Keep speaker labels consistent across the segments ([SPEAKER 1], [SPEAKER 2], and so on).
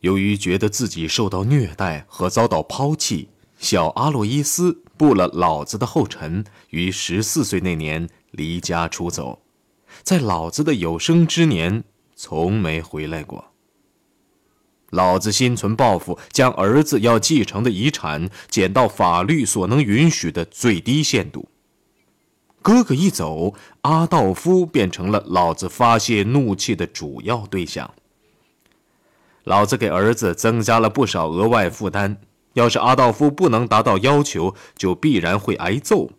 [SPEAKER 1] 由于觉得自己受到虐待和遭到抛弃，小阿洛伊斯步了老子的后尘，于十四岁那年离家出走，在老子的有生之年从没回来过。老子心存报复，将儿子要继承的遗产减到法律所能允许的最低限度。哥哥一走，阿道夫变成了老子发泄怒气的主要对象。老子给儿子增加了不少额外负担，要是阿道夫不能达到要求，就必然会挨揍。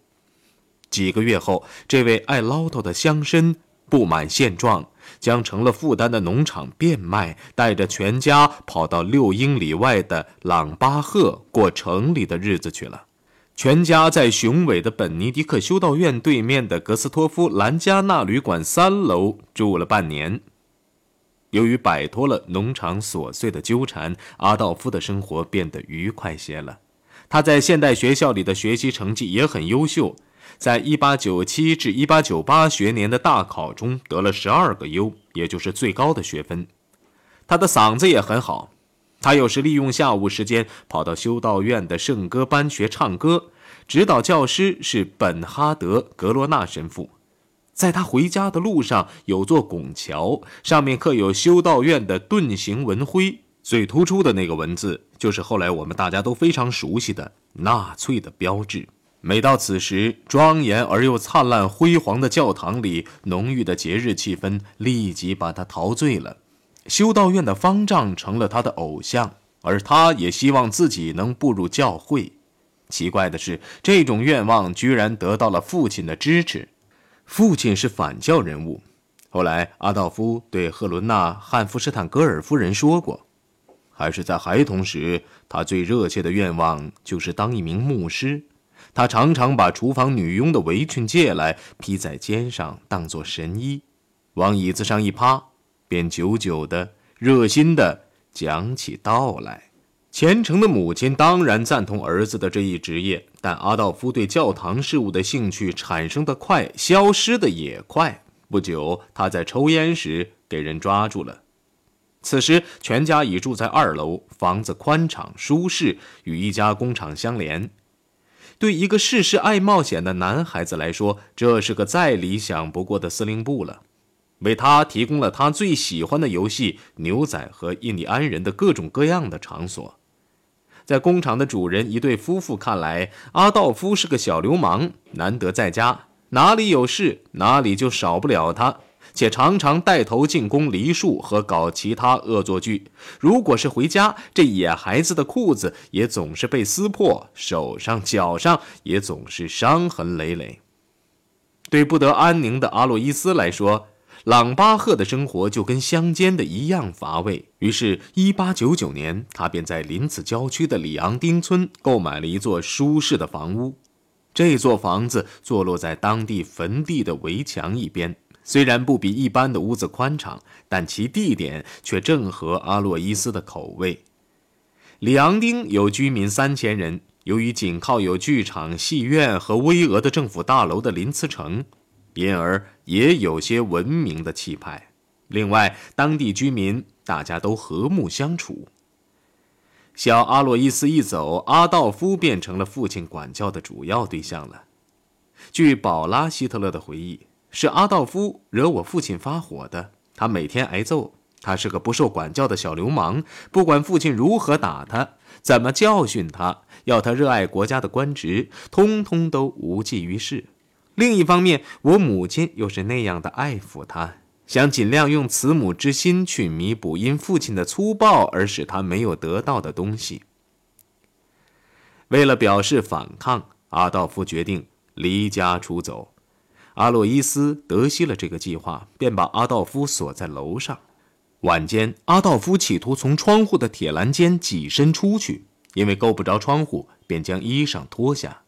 [SPEAKER 1] 几个月后，这位爱唠叨的乡绅不满现状，将成了负担的农场变卖，带着全家跑到六英里外的朗巴赫过城里的日子去了。全家在雄伟的本尼迪克修道院对面的格斯托夫兰加纳旅馆三楼住了半年。由于摆脱了农场琐碎的纠缠，阿道夫的生活变得愉快些了。他在现代学校里的学习成绩也很优秀，在1897至1898学年的大考中得了十二个优，也就是最高的学分。他的嗓子也很好，他有时利用下午时间跑到修道院的圣歌班学唱歌，指导教师是本哈德·格罗纳神父。在他回家的路上，有座拱桥，上面刻有修道院的盾形文徽，最突出的那个文字就是后来我们大家都非常熟悉的纳粹的标志。每到此时，庄严而又灿烂辉煌的教堂里，浓郁的节日气氛立即把他陶醉了。修道院的方丈成了他的偶像，而他也希望自己能步入教会。奇怪的是，这种愿望居然得到了父亲的支持。父亲是反教人物。后来，阿道夫对赫伦娜·汉弗施坦格尔夫人说过：“还是在孩童时，他最热切的愿望就是当一名牧师。他常常把厨房女佣的围裙借来，披在肩上当做神衣，往椅子上一趴，便久久的、热心的讲起道来。”虔诚的母亲当然赞同儿子的这一职业，但阿道夫对教堂事务的兴趣产生的快，消失的也快。不久，他在抽烟时给人抓住了。此时，全家已住在二楼，房子宽敞舒适，与一家工厂相连。对一个事事爱冒险的男孩子来说，这是个再理想不过的司令部了，为他提供了他最喜欢的游戏——牛仔和印第安人的各种各样的场所。在工厂的主人一对夫妇看来，阿道夫是个小流氓，难得在家，哪里有事哪里就少不了他，且常常带头进攻梨树和搞其他恶作剧。如果是回家，这野孩子的裤子也总是被撕破，手上脚上也总是伤痕累累。对不得安宁的阿洛伊斯来说，朗巴赫的生活就跟乡间的一样乏味。于是，1899年，他便在林子郊区的里昂丁村购买了一座舒适的房屋。这座房子坐落在当地坟地的围墙一边，虽然不比一般的屋子宽敞，但其地点却正合阿洛伊斯的口味。里昂丁有居民三千人，由于紧靠有剧场、戏院和巍峨的政府大楼的林茨城。因而也有些文明的气派。另外，当地居民大家都和睦相处。小阿洛伊斯一走，阿道夫变成了父亲管教的主要对象了。据保拉·希特勒的回忆，是阿道夫惹我父亲发火的。他每天挨揍，他是个不受管教的小流氓。不管父亲如何打他，怎么教训他，要他热爱国家的官职，通通都无济于事。另一方面，我母亲又是那样的爱抚他，想尽量用慈母之心去弥补因父亲的粗暴而使他没有得到的东西。为了表示反抗，阿道夫决定离家出走。阿洛伊斯得悉了这个计划，便把阿道夫锁在楼上。晚间，阿道夫企图从窗户的铁栏间挤身出去，因为够不着窗户，便将衣裳脱下。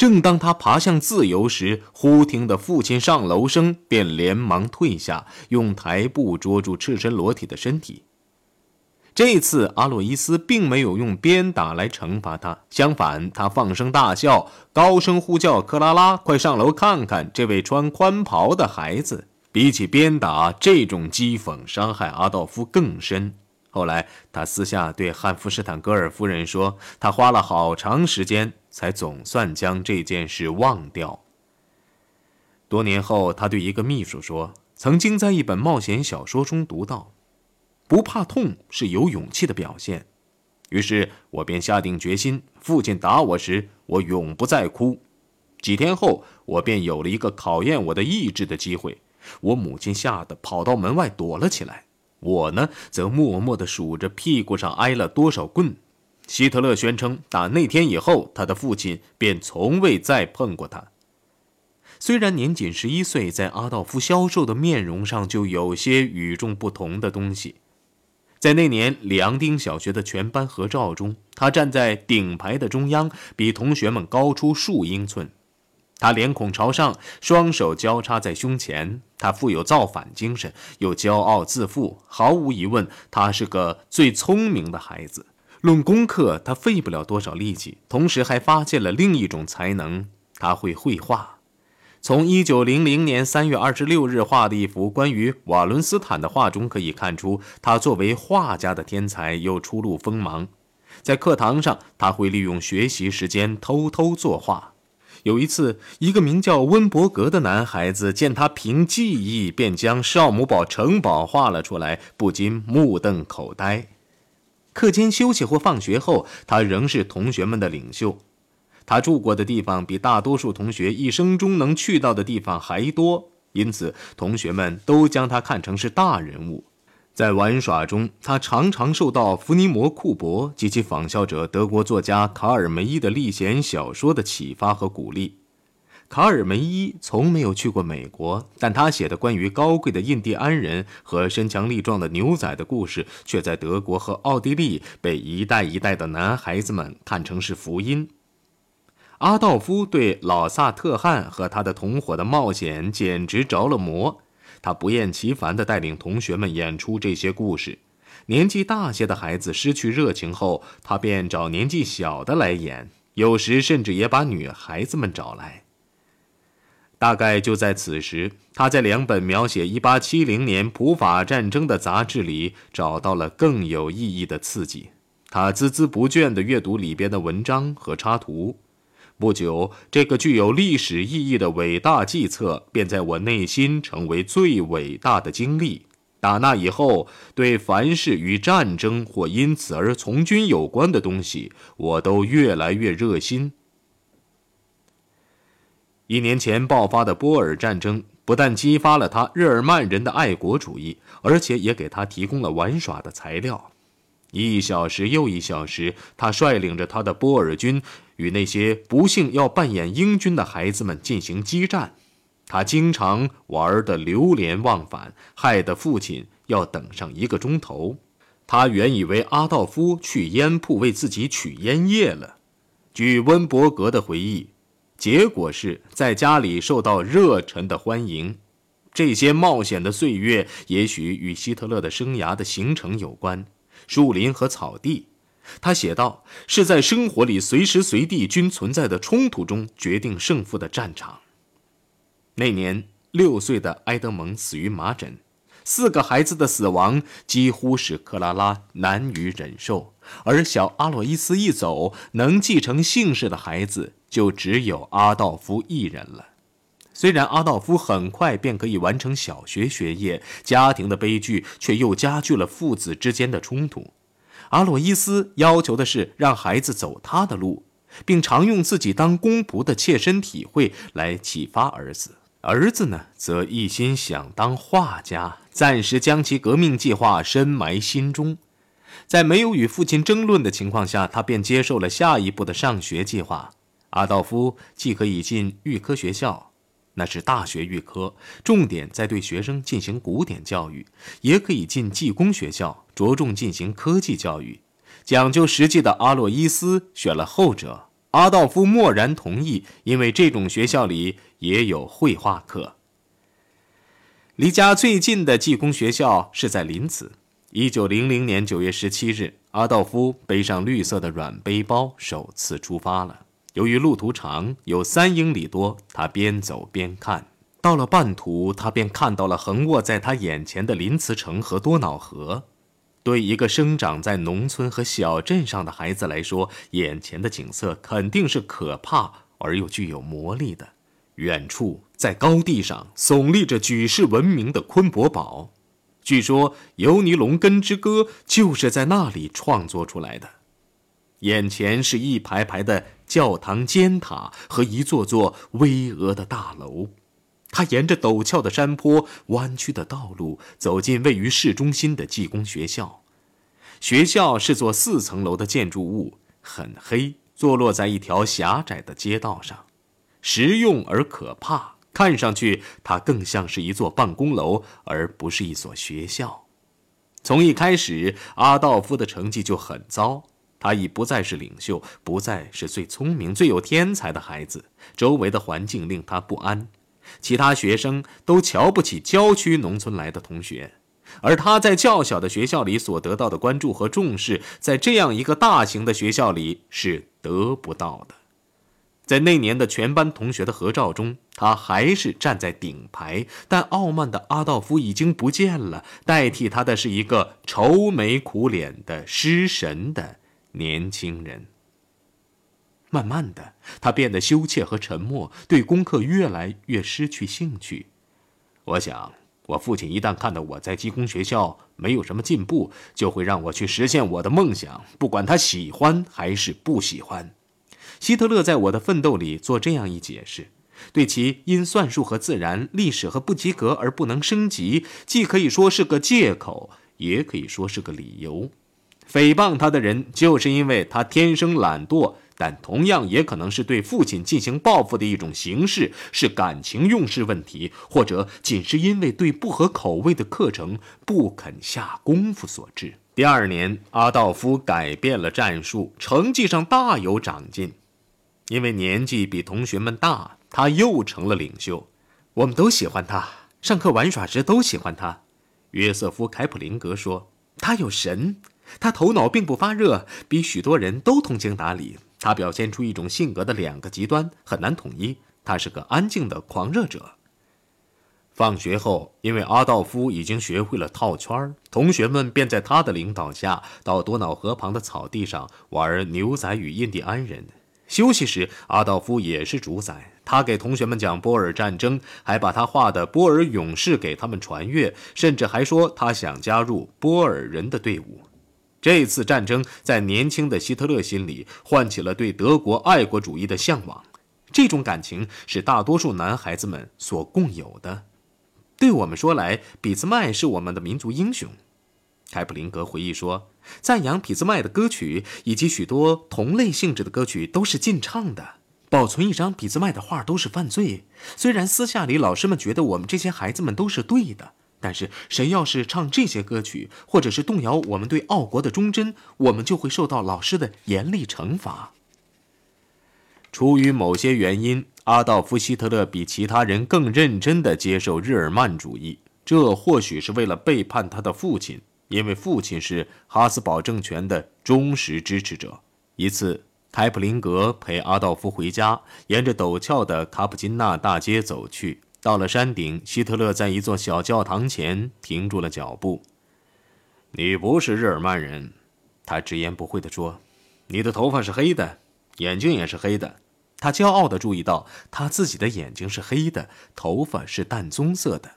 [SPEAKER 1] 正当他爬向自由时，忽听得父亲上楼声，便连忙退下，用台布捉住赤身裸体的身体。这次阿洛伊斯并没有用鞭打来惩罚他，相反，他放声大笑，高声呼叫克拉拉：“快上楼看看这位穿宽袍的孩子！”比起鞭打，这种讥讽伤害阿道夫更深。后来，他私下对汉弗施坦格尔夫人说：“他花了好长时间，才总算将这件事忘掉。”多年后，他对一个秘书说：“曾经在一本冒险小说中读到，不怕痛是有勇气的表现。”于是我便下定决心：父亲打我时，我永不再哭。几天后，我便有了一个考验我的意志的机会。我母亲吓得跑到门外躲了起来。我呢，则默默地数着屁股上挨了多少棍。希特勒宣称，打那天以后，他的父亲便从未再碰过他。虽然年仅十一岁，在阿道夫消瘦的面容上就有些与众不同的东西。在那年里昂丁小学的全班合照中，他站在顶排的中央，比同学们高出数英寸。他脸孔朝上，双手交叉在胸前。他富有造反精神，又骄傲自负。毫无疑问，他是个最聪明的孩子。论功课，他费不了多少力气，同时还发现了另一种才能：他会绘画。从1900年3月26日画的一幅关于瓦伦斯坦的画中可以看出，他作为画家的天才又初露锋芒。在课堂上，他会利用学习时间偷偷作画。有一次，一个名叫温伯格的男孩子见他凭记忆便将少姆堡城堡画了出来，不禁目瞪口呆。课间休息或放学后，他仍是同学们的领袖。他住过的地方比大多数同学一生中能去到的地方还多，因此同学们都将他看成是大人物。在玩耍中，他常常受到弗尼摩·库伯及其仿效者德国作家卡尔梅伊的历险小说的启发和鼓励。卡尔梅伊从没有去过美国，但他写的关于高贵的印第安人和身强力壮的牛仔的故事，却在德国和奥地利被一代一代的男孩子们看成是福音。阿道夫对老萨特汉和他的同伙的冒险简直着了魔。他不厌其烦地带领同学们演出这些故事。年纪大些的孩子失去热情后，他便找年纪小的来演，有时甚至也把女孩子们找来。大概就在此时，他在两本描写1870年普法战争的杂志里找到了更有意义的刺激。他孜孜不倦地阅读里边的文章和插图。不久，这个具有历史意义的伟大计策便在我内心成为最伟大的经历。打那以后，对凡是与战争或因此而从军有关的东西，我都越来越热心。一年前爆发的波尔战争不但激发了他日耳曼人的爱国主义，而且也给他提供了玩耍的材料。一小时又一小时，他率领着他的波尔军。与那些不幸要扮演英军的孩子们进行激战，他经常玩得流连忘返，害得父亲要等上一个钟头。他原以为阿道夫去烟铺为自己取烟叶了。据温伯格的回忆，结果是在家里受到热忱的欢迎。这些冒险的岁月也许与希特勒的生涯的形成有关，树林和草地。他写道：“是在生活里随时随地均存在的冲突中决定胜负的战场。”那年，六岁的埃德蒙死于麻疹，四个孩子的死亡几乎使克拉拉难于忍受。而小阿洛伊斯一走，能继承姓氏的孩子就只有阿道夫一人了。虽然阿道夫很快便可以完成小学学业，家庭的悲剧却又加剧了父子之间的冲突。阿洛伊斯要求的是让孩子走他的路，并常用自己当公仆的切身体会来启发儿子。儿子呢，则一心想当画家，暂时将其革命计划深埋心中。在没有与父亲争论的情况下，他便接受了下一步的上学计划。阿道夫既可以进预科学校。那是大学预科，重点在对学生进行古典教育；也可以进技工学校，着重进行科技教育。讲究实际的阿洛伊斯选了后者，阿道夫默然同意，因为这种学校里也有绘画课。离家最近的技工学校是在林茨。一九零零年九月十七日，阿道夫背上绿色的软背包，首次出发了。由于路途长，有三英里多，他边走边看。到了半途，他便看到了横卧在他眼前的林茨城和多瑙河。对一个生长在农村和小镇上的孩子来说，眼前的景色肯定是可怕而又具有魔力的。远处，在高地上耸立着举世闻名的昆伯堡，据说《尤尼龙根之歌》就是在那里创作出来的。眼前是一排排的教堂尖塔和一座座巍峨的大楼。他沿着陡峭的山坡、弯曲的道路走进位于市中心的技工学校。学校是座四层楼的建筑物，很黑，坐落在一条狭窄的街道上，实用而可怕。看上去，它更像是一座办公楼，而不是一所学校。从一开始，阿道夫的成绩就很糟。他已不再是领袖，不再是最聪明、最有天才的孩子。周围的环境令他不安。其他学生都瞧不起郊区农村来的同学，而他在较小的学校里所得到的关注和重视，在这样一个大型的学校里是得不到的。在那年的全班同学的合照中，他还是站在顶排，但傲慢的阿道夫已经不见了，代替他的是一个愁眉苦脸的失神的年轻人。慢慢的，他变得羞怯和沉默，对功课越来越失去兴趣。我想，我父亲一旦看到我在技工学校没有什么进步，就会让我去实现我的梦想，不管他喜欢还是不喜欢。希特勒在我的奋斗里做这样一解释，对其因算术和自然、历史和不及格而不能升级，既可以说是个借口，也可以说是个理由。诽谤他的人，就是因为他天生懒惰。但同样也可能是对父亲进行报复的一种形式，是感情用事问题，或者仅是因为对不合口味的课程不肯下功夫所致。第二年，阿道夫改变了战术，成绩上大有长进。因为年纪比同学们大，他又成了领袖。我们都喜欢他，上课玩耍时都喜欢他。约瑟夫·凯普林格说：“他有神，他头脑并不发热，比许多人都通情达理。”他表现出一种性格的两个极端，很难统一。他是个安静的狂热者。放学后，因为阿道夫已经学会了套圈儿同学们便在他的领导下到多瑙河旁的草地上玩牛仔与印第安人。休息时，阿道夫也是主宰。他给同学们讲波尔战争，还把他画的波尔勇士给他们传阅，甚至还说他想加入波尔人的队伍。这次战争在年轻的希特勒心里唤起了对德国爱国主义的向往，这种感情是大多数男孩子们所共有的。对我们说来，俾兹麦是我们的民族英雄。凯普林格回忆说，赞扬俾兹麦的歌曲以及许多同类性质的歌曲都是禁唱的。保存一张俾兹麦的画都是犯罪。虽然私下里老师们觉得我们这些孩子们都是对的。但是，谁要是唱这些歌曲，或者是动摇我们对奥国的忠贞，我们就会受到老师的严厉惩罚。出于某些原因，阿道夫·希特勒比其他人更认真地接受日耳曼主义。这或许是为了背叛他的父亲，因为父亲是哈斯堡政权的忠实支持者。一次，凯普林格陪阿道夫回家，沿着陡峭的卡普金纳大街走去。到了山顶，希特勒在一座小教堂前停住了脚步。“你不是日耳曼人。”他直言不讳地说，“你的头发是黑的，眼睛也是黑的。”他骄傲地注意到，他自己的眼睛是黑的，头发是淡棕色的。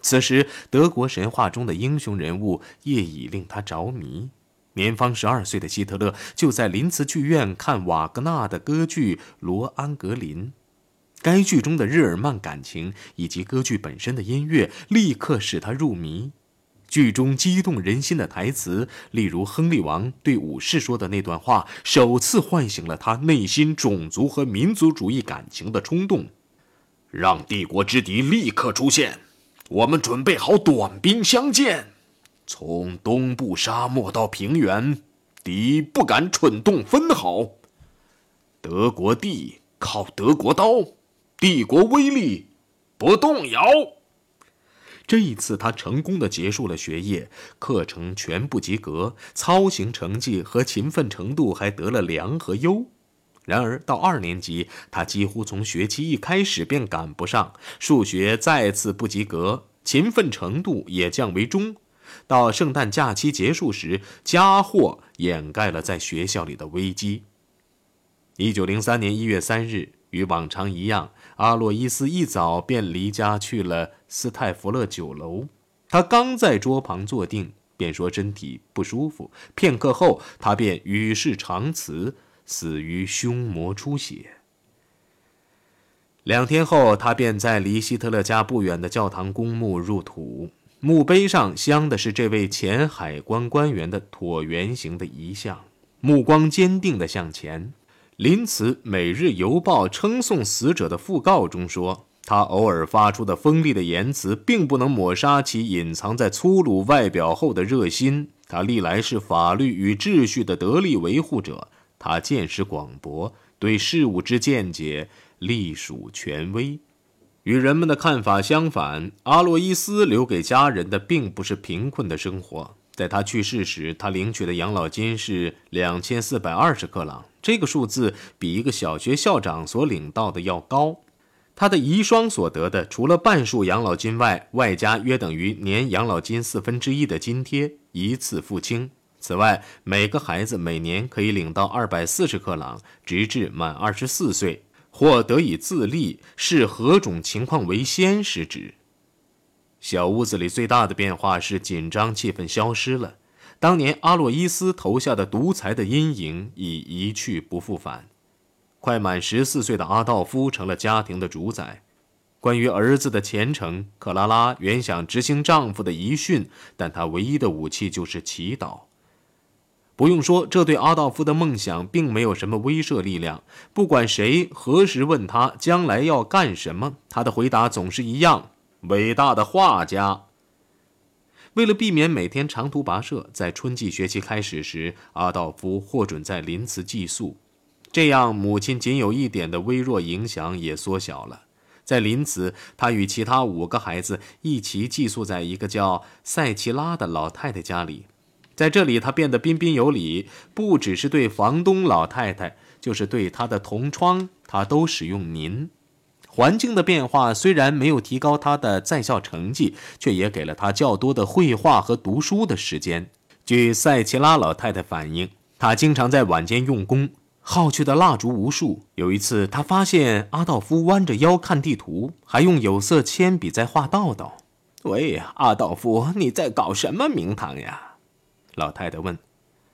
[SPEAKER 1] 此时，德国神话中的英雄人物业已令他着迷。年方十二岁的希特勒就在林茨剧院看瓦格纳的歌剧《罗安格林》。该剧中的日耳曼感情以及歌剧本身的音乐，立刻使他入迷。剧中激动人心的台词，例如亨利王对武士说的那段话，首次唤醒了他内心种族和民族主义感情的冲动。让帝国之敌立刻出现，我们准备好短兵相见。从东部沙漠到平原，敌不敢蠢动分毫。德国地靠德国刀。帝国威力不动摇。这一次，他成功的结束了学业，课程全部及格，操行成绩和勤奋程度还得了良和优。然而，到二年级，他几乎从学期一开始便赶不上，数学再次不及格，勤奋程度也降为中。到圣诞假期结束时，家祸掩盖了在学校里的危机。一九零三年一月三日，与往常一样，阿洛伊斯一早便离家去了斯泰弗勒酒楼。他刚在桌旁坐定，便说身体不舒服。片刻后，他便与世长辞，死于胸膜出血。两天后，他便在离希特勒家不远的教堂公墓入土。墓碑上镶的是这位前海关官员的椭圆形的遗像，目光坚定地向前。林茨《每日邮报》称颂死者的讣告中说：“他偶尔发出的锋利的言辞，并不能抹杀其隐藏在粗鲁外表后的热心。他历来是法律与秩序的得力维护者。他见识广博，对事物之见解隶属权威。”与人们的看法相反，阿洛伊斯留给家人的并不是贫困的生活。在他去世时，他领取的养老金是两千四百二十克朗，这个数字比一个小学校长所领到的要高。他的遗孀所得的，除了半数养老金外，外加约等于年养老金四分之一的津贴，一次付清。此外，每个孩子每年可以领到二百四十克朗，直至满二十四岁。或得以自立，是何种情况为先时指？小屋子里最大的变化是紧张气氛消失了。当年阿洛伊斯投下的独裁的阴影已一去不复返。快满十四岁的阿道夫成了家庭的主宰。关于儿子的前程，克拉拉原想执行丈夫的遗训，但她唯一的武器就是祈祷。不用说，这对阿道夫的梦想并没有什么威慑力量。不管谁何时问他将来要干什么，他的回答总是一样：伟大的画家。为了避免每天长途跋涉，在春季学期开始时，阿道夫获准在林茨寄宿，这样母亲仅有一点的微弱影响也缩小了。在林茨，他与其他五个孩子一起寄宿在一个叫塞奇拉的老太太家里。在这里，他变得彬彬有礼，不只是对房东老太太，就是对他的同窗，他都使用“您”。环境的变化虽然没有提高他的在校成绩，却也给了他较多的绘画和读书的时间。据塞奇拉老太太反映，他经常在晚间用功，耗去的蜡烛无数。有一次，他发现阿道夫弯着腰看地图，还用有色铅笔在画道道。喂，阿道夫，你在搞什么名堂呀？老太太问：“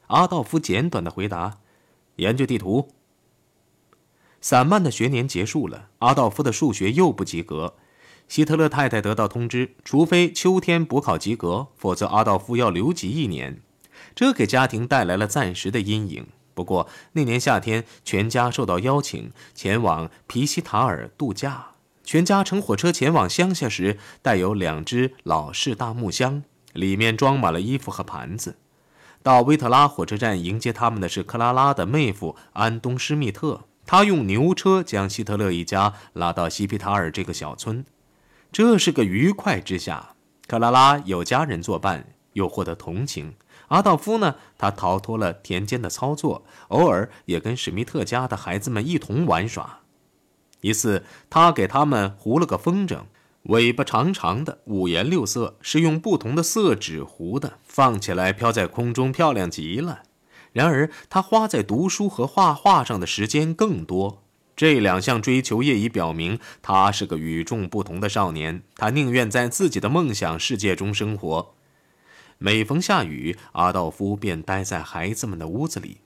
[SPEAKER 1] 阿道夫简短的回答：研究地图。”散漫的学年结束了，阿道夫的数学又不及格。希特勒太太得到通知，除非秋天补考及格，否则阿道夫要留级一年。这给家庭带来了暂时的阴影。不过那年夏天，全家受到邀请前往皮西塔尔度假。全家乘火车前往乡下时，带有两只老式大木箱，里面装满了衣服和盘子。到威特拉火车站迎接他们的是克拉拉的妹夫安东施密特，他用牛车将希特勒一家拉到西皮塔尔这个小村。这是个愉快之下，克拉拉有家人作伴，又获得同情。阿道夫呢，他逃脱了田间的操作，偶尔也跟史密特家的孩子们一同玩耍。一次，他给他们糊了个风筝。尾巴长长的，五颜六色，是用不同的色纸糊的，放起来飘在空中，漂亮极了。然而，他花在读书和画画上的时间更多。这两项追求业已表明，他是个与众不同的少年。他宁愿在自己的梦想世界中生活。每逢下雨，阿道夫便待在孩子们的屋子里。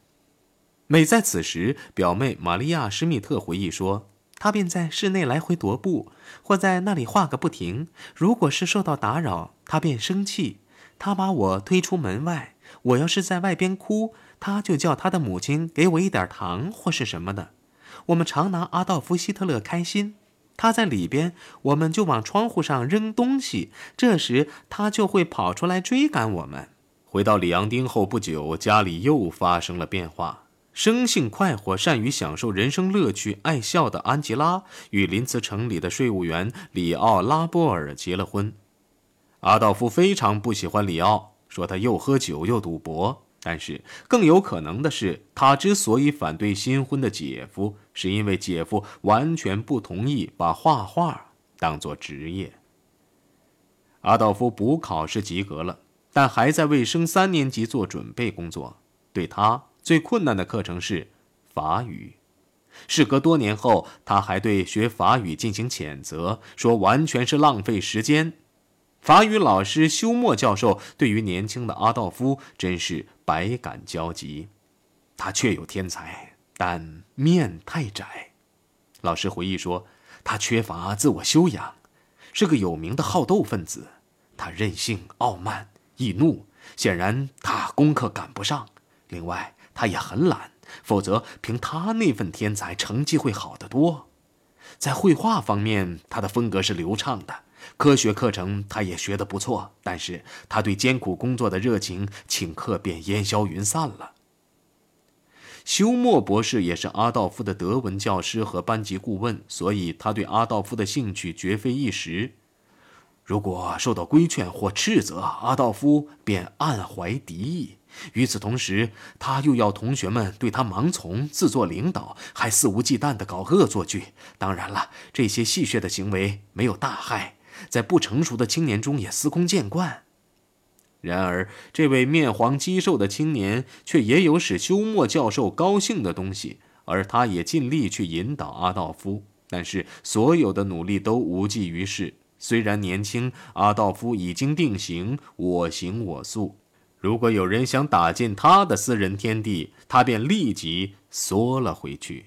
[SPEAKER 1] 每在此时，表妹玛利亚·施密特回忆说。他便在室内来回踱步，或在那里画个不停。如果是受到打扰，他便生气，他把我推出门外。我要是在外边哭，他就叫他的母亲给我一点糖或是什么的。我们常拿阿道夫·希特勒开心。他在里边，我们就往窗户上扔东西，这时他就会跑出来追赶我们。回到里昂丁后不久，家里又发生了变化。生性快活、善于享受人生乐趣、爱笑的安吉拉与林茨城里的税务员里奥·拉波尔结了婚。阿道夫非常不喜欢里奥，说他又喝酒又赌博。但是更有可能的是，他之所以反对新婚的姐夫，是因为姐夫完全不同意把画画当做职业。阿道夫补考是及格了。但还在为升三年级做准备工作。对他最困难的课程是法语。事隔多年后，他还对学法语进行谴责，说完全是浪费时间。法语老师休谟教授对于年轻的阿道夫真是百感交集。他确有天才，但面太窄。老师回忆说，他缺乏自我修养，是个有名的好斗分子。他任性、傲慢、易怒，显然他功课赶不上。另外，他也很懒，否则凭他那份天才，成绩会好得多。在绘画方面，他的风格是流畅的。科学课程他也学得不错，但是他对艰苦工作的热情顷刻便烟消云散了。休谟博士也是阿道夫的德文教师和班级顾问，所以他对阿道夫的兴趣绝非一时。如果受到规劝或斥责，阿道夫便暗怀敌意。与此同时，他又要同学们对他盲从、自作领导，还肆无忌惮地搞恶作剧。当然了，这些戏谑的行为没有大害，在不成熟的青年中也司空见惯。然而，这位面黄肌瘦的青年却也有使休谟教授高兴的东西，而他也尽力去引导阿道夫。但是，所有的努力都无济于事。虽然年轻，阿道夫已经定型，我行我素。如果有人想打进他的私人天地，他便立即缩了回去。